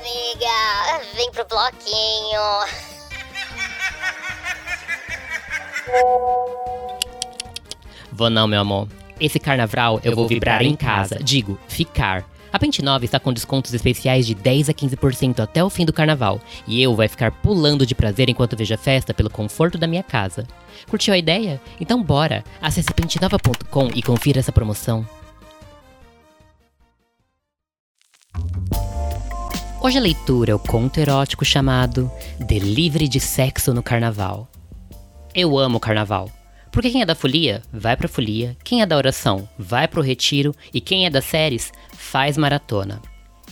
amiga. Vem pro bloquinho. Vou não, meu amor. Esse carnaval eu vou vibrar em casa. Digo, ficar. A Pente Nova está com descontos especiais de 10 a 15% até o fim do carnaval, e eu vai ficar pulando de prazer enquanto vejo a festa pelo conforto da minha casa. Curtiu a ideia? Então bora! Acesse pentenova.com e confira essa promoção. Hoje a leitura é o conto erótico chamado Delivery de Sexo no Carnaval. Eu amo o carnaval. Porque quem é da folia, vai pra folia, quem é da oração, vai pro retiro e quem é das séries, faz maratona.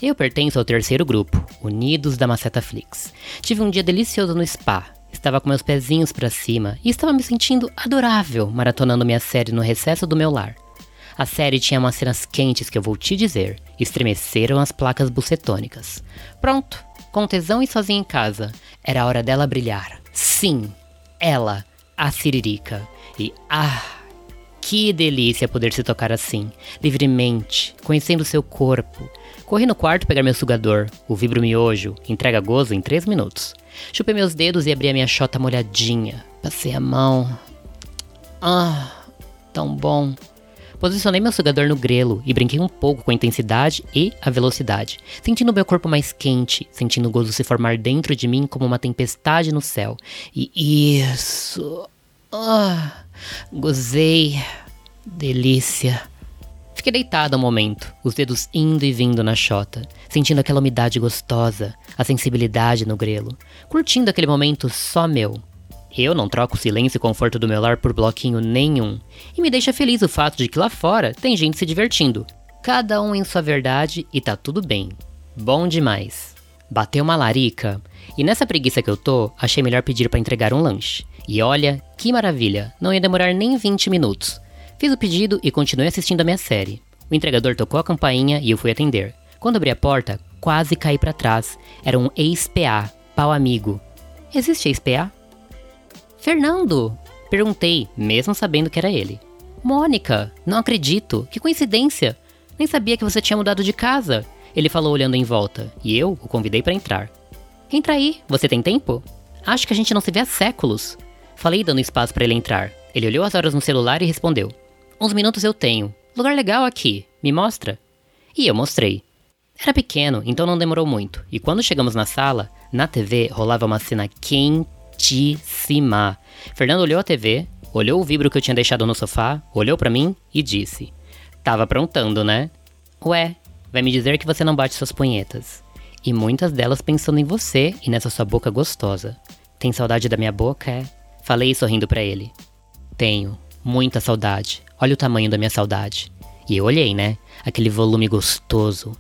Eu pertenço ao terceiro grupo, Unidos da Maceta Flix. Tive um dia delicioso no spa, estava com meus pezinhos para cima e estava me sentindo adorável maratonando minha série no recesso do meu lar. A série tinha umas cenas quentes que eu vou te dizer, estremeceram as placas bucetônicas. Pronto, com tesão e sozinha em casa, era a hora dela brilhar. Sim, ela, a Siririca. E ah, que delícia poder se tocar assim, livremente, conhecendo seu corpo. Corri no quarto pegar meu sugador, o vibro miojo, entrega gozo em 3 minutos. Chupei meus dedos e abri a minha chota molhadinha. Passei a mão. Ah, tão bom. Posicionei meu sugador no grelo e brinquei um pouco com a intensidade e a velocidade, sentindo meu corpo mais quente, sentindo o gozo se formar dentro de mim como uma tempestade no céu. E isso. Ah, gozei. Delícia. Fiquei deitada um momento, os dedos indo e vindo na chota, sentindo aquela umidade gostosa, a sensibilidade no grelo, curtindo aquele momento só meu. Eu não troco o silêncio e conforto do meu lar por bloquinho nenhum, e me deixa feliz o fato de que lá fora tem gente se divertindo. Cada um em sua verdade e tá tudo bem. Bom demais. Bateu uma larica, e nessa preguiça que eu tô, achei melhor pedir para entregar um lanche. E olha, que maravilha, não ia demorar nem 20 minutos. Fiz o pedido e continuei assistindo a minha série. O entregador tocou a campainha e eu fui atender. Quando abri a porta, quase caí para trás. Era um ex-PA, pau amigo. Existe ex-PA? Fernando! Perguntei, mesmo sabendo que era ele. Mônica, não acredito, que coincidência! Nem sabia que você tinha mudado de casa. Ele falou olhando em volta, e eu o convidei para entrar. Entra aí, você tem tempo? Acho que a gente não se vê há séculos. Falei dando espaço para ele entrar. Ele olhou as horas no celular e respondeu: Uns minutos eu tenho. Lugar legal aqui, me mostra? E eu mostrei. Era pequeno, então não demorou muito, e quando chegamos na sala, na TV rolava uma cena quentíssima. Fernando olhou a TV, olhou o vibro que eu tinha deixado no sofá, olhou para mim e disse: Tava aprontando, né? Ué, vai me dizer que você não bate suas punhetas. E muitas delas pensando em você e nessa sua boca gostosa. Tem saudade da minha boca, é? Falei sorrindo para ele. Tenho, muita saudade. Olha o tamanho da minha saudade. E eu olhei, né? Aquele volume gostoso.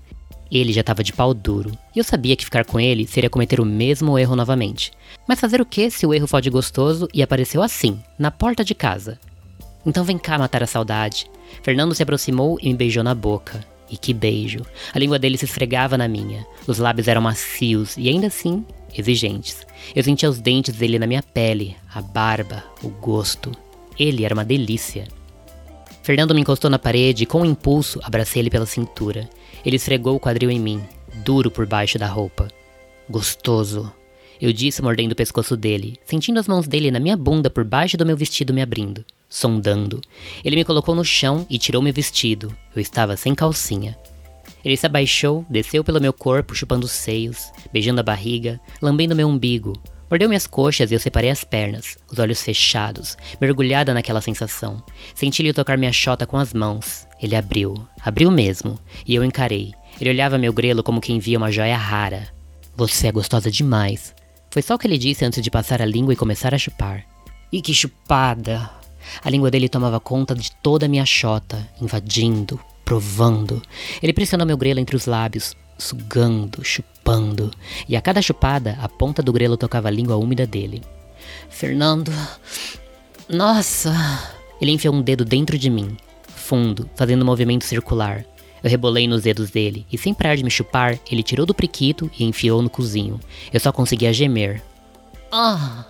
Ele já tava de pau duro, e eu sabia que ficar com ele seria cometer o mesmo erro novamente. Mas fazer o que se o erro for de gostoso e apareceu assim, na porta de casa? Então vem cá matar a saudade. Fernando se aproximou e me beijou na boca. E que beijo! A língua dele se esfregava na minha. Os lábios eram macios e ainda assim exigentes. Eu sentia os dentes dele na minha pele, a barba, o gosto. Ele era uma delícia. Fernando me encostou na parede e, com um impulso, abracei ele pela cintura. Ele esfregou o quadril em mim, duro por baixo da roupa. Gostoso. Eu disse mordendo o pescoço dele, sentindo as mãos dele na minha bunda por baixo do meu vestido me abrindo, sondando. Ele me colocou no chão e tirou meu vestido. Eu estava sem calcinha. Ele se abaixou, desceu pelo meu corpo, chupando os seios, beijando a barriga, lambendo meu umbigo. Mordeu minhas coxas e eu separei as pernas, os olhos fechados, mergulhada naquela sensação. Senti-lhe tocar minha chota com as mãos. Ele abriu, abriu mesmo, e eu encarei. Ele olhava meu grelo como quem via uma joia rara. Você é gostosa demais. Foi só o que ele disse antes de passar a língua e começar a chupar. E que chupada! A língua dele tomava conta de toda a minha chota, invadindo, provando. Ele pressionou meu grelo entre os lábios, sugando, chupando, e a cada chupada a ponta do grelo tocava a língua úmida dele. Fernando. Nossa! Ele enfiou um dedo dentro de mim, fundo, fazendo um movimento circular. Eu rebolei nos dedos dele, e sem parar de me chupar, ele tirou do priquito e enfiou no cozinho. Eu só conseguia gemer. Ah!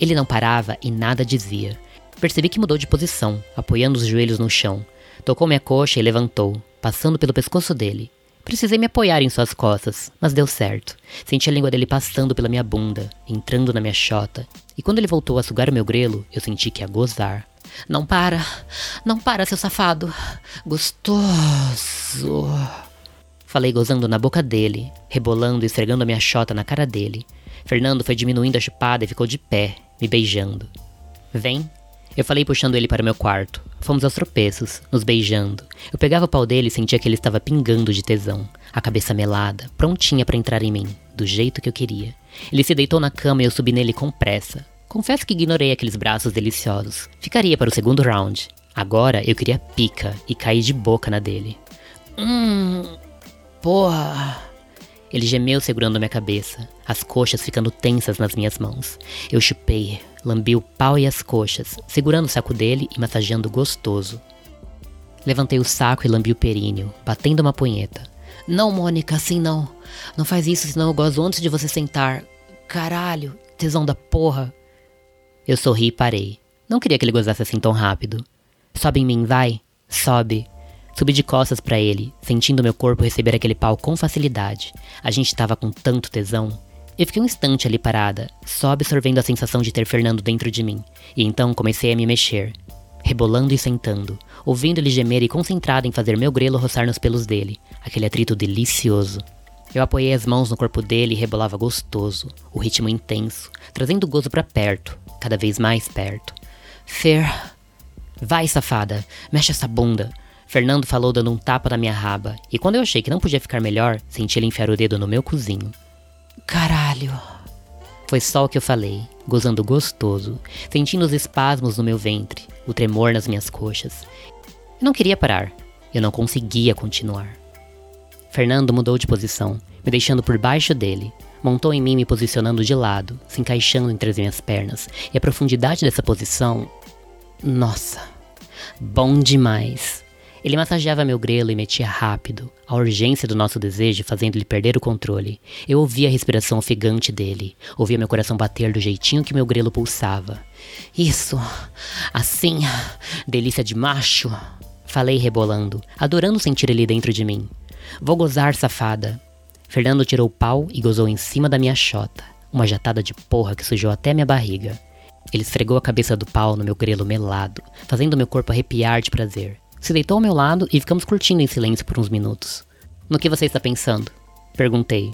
Ele não parava e nada dizia. Percebi que mudou de posição, apoiando os joelhos no chão. Tocou minha coxa e levantou, passando pelo pescoço dele. Precisei me apoiar em suas costas, mas deu certo. Senti a língua dele passando pela minha bunda, entrando na minha chota. E quando ele voltou a sugar o meu grelo, eu senti que ia gozar. Não para, não para, seu safado. Gostoso. Falei gozando na boca dele, rebolando e esfregando a minha chota na cara dele. Fernando foi diminuindo a chupada e ficou de pé, me beijando. Vem, eu falei puxando ele para meu quarto. Fomos aos tropeços, nos beijando. Eu pegava o pau dele e sentia que ele estava pingando de tesão, a cabeça melada, prontinha para entrar em mim, do jeito que eu queria. Ele se deitou na cama e eu subi nele com pressa. Confesso que ignorei aqueles braços deliciosos. Ficaria para o segundo round. Agora eu queria pica e cair de boca na dele. Hum. Porra. Ele gemeu segurando minha cabeça, as coxas ficando tensas nas minhas mãos. Eu chupei, lambi o pau e as coxas, segurando o saco dele e massageando gostoso. Levantei o saco e lambi o períneo, batendo uma punheta. Não, Mônica, assim não. Não faz isso, senão eu gozo antes de você sentar. Caralho, tesão da porra. Eu sorri e parei. Não queria que ele gozasse assim tão rápido. Sobe em mim, vai. Sobe. Subi de costas para ele, sentindo meu corpo receber aquele pau com facilidade. A gente tava com tanto tesão. Eu fiquei um instante ali parada, só absorvendo a sensação de ter Fernando dentro de mim. E então comecei a me mexer, rebolando e sentando, ouvindo ele gemer e concentrado em fazer meu grelo roçar nos pelos dele, aquele atrito delicioso. Eu apoiei as mãos no corpo dele e rebolava gostoso, o ritmo intenso, trazendo o gozo para perto, cada vez mais perto. Fer. Vai, safada, mexe essa bunda. Fernando falou dando um tapa na minha raba, e quando eu achei que não podia ficar melhor, senti ele enfiar o dedo no meu cozinho. Caralho. Foi só o que eu falei, gozando gostoso, sentindo os espasmos no meu ventre, o tremor nas minhas coxas. Eu não queria parar, eu não conseguia continuar. Fernando mudou de posição, me deixando por baixo dele. Montou em mim, me posicionando de lado, se encaixando entre as minhas pernas, e a profundidade dessa posição. Nossa! Bom demais! Ele massageava meu grelo e metia rápido, a urgência do nosso desejo fazendo-lhe perder o controle. Eu ouvia a respiração ofegante dele, ouvia meu coração bater do jeitinho que meu grelo pulsava. Isso, assim, delícia de macho, falei rebolando, adorando sentir ele dentro de mim. Vou gozar, safada. Fernando tirou o pau e gozou em cima da minha chota, uma jatada de porra que sujou até minha barriga. Ele esfregou a cabeça do pau no meu grelo melado, fazendo meu corpo arrepiar de prazer. Se deitou ao meu lado e ficamos curtindo em silêncio por uns minutos. No que você está pensando? Perguntei.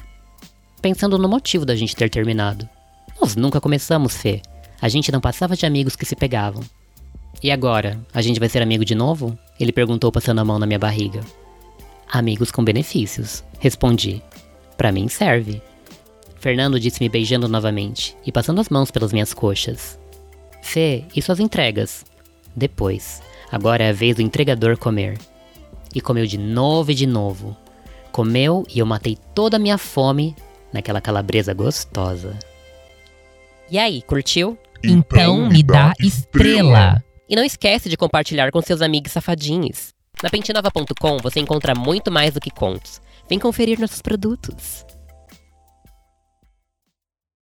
Pensando no motivo da gente ter terminado. Nós nunca começamos, Fê. A gente não passava de amigos que se pegavam. E agora, a gente vai ser amigo de novo? Ele perguntou passando a mão na minha barriga. Amigos com benefícios, respondi. Para mim serve. Fernando disse me beijando novamente e passando as mãos pelas minhas coxas. Fê, e suas entregas? Depois. Agora é a vez do entregador comer. E comeu de novo e de novo. Comeu e eu matei toda a minha fome naquela calabresa gostosa. E aí, curtiu? Então me dá estrela. E não esquece de compartilhar com seus amigos safadinhos. Na pentinova.com você encontra muito mais do que contos. Vem conferir nossos produtos.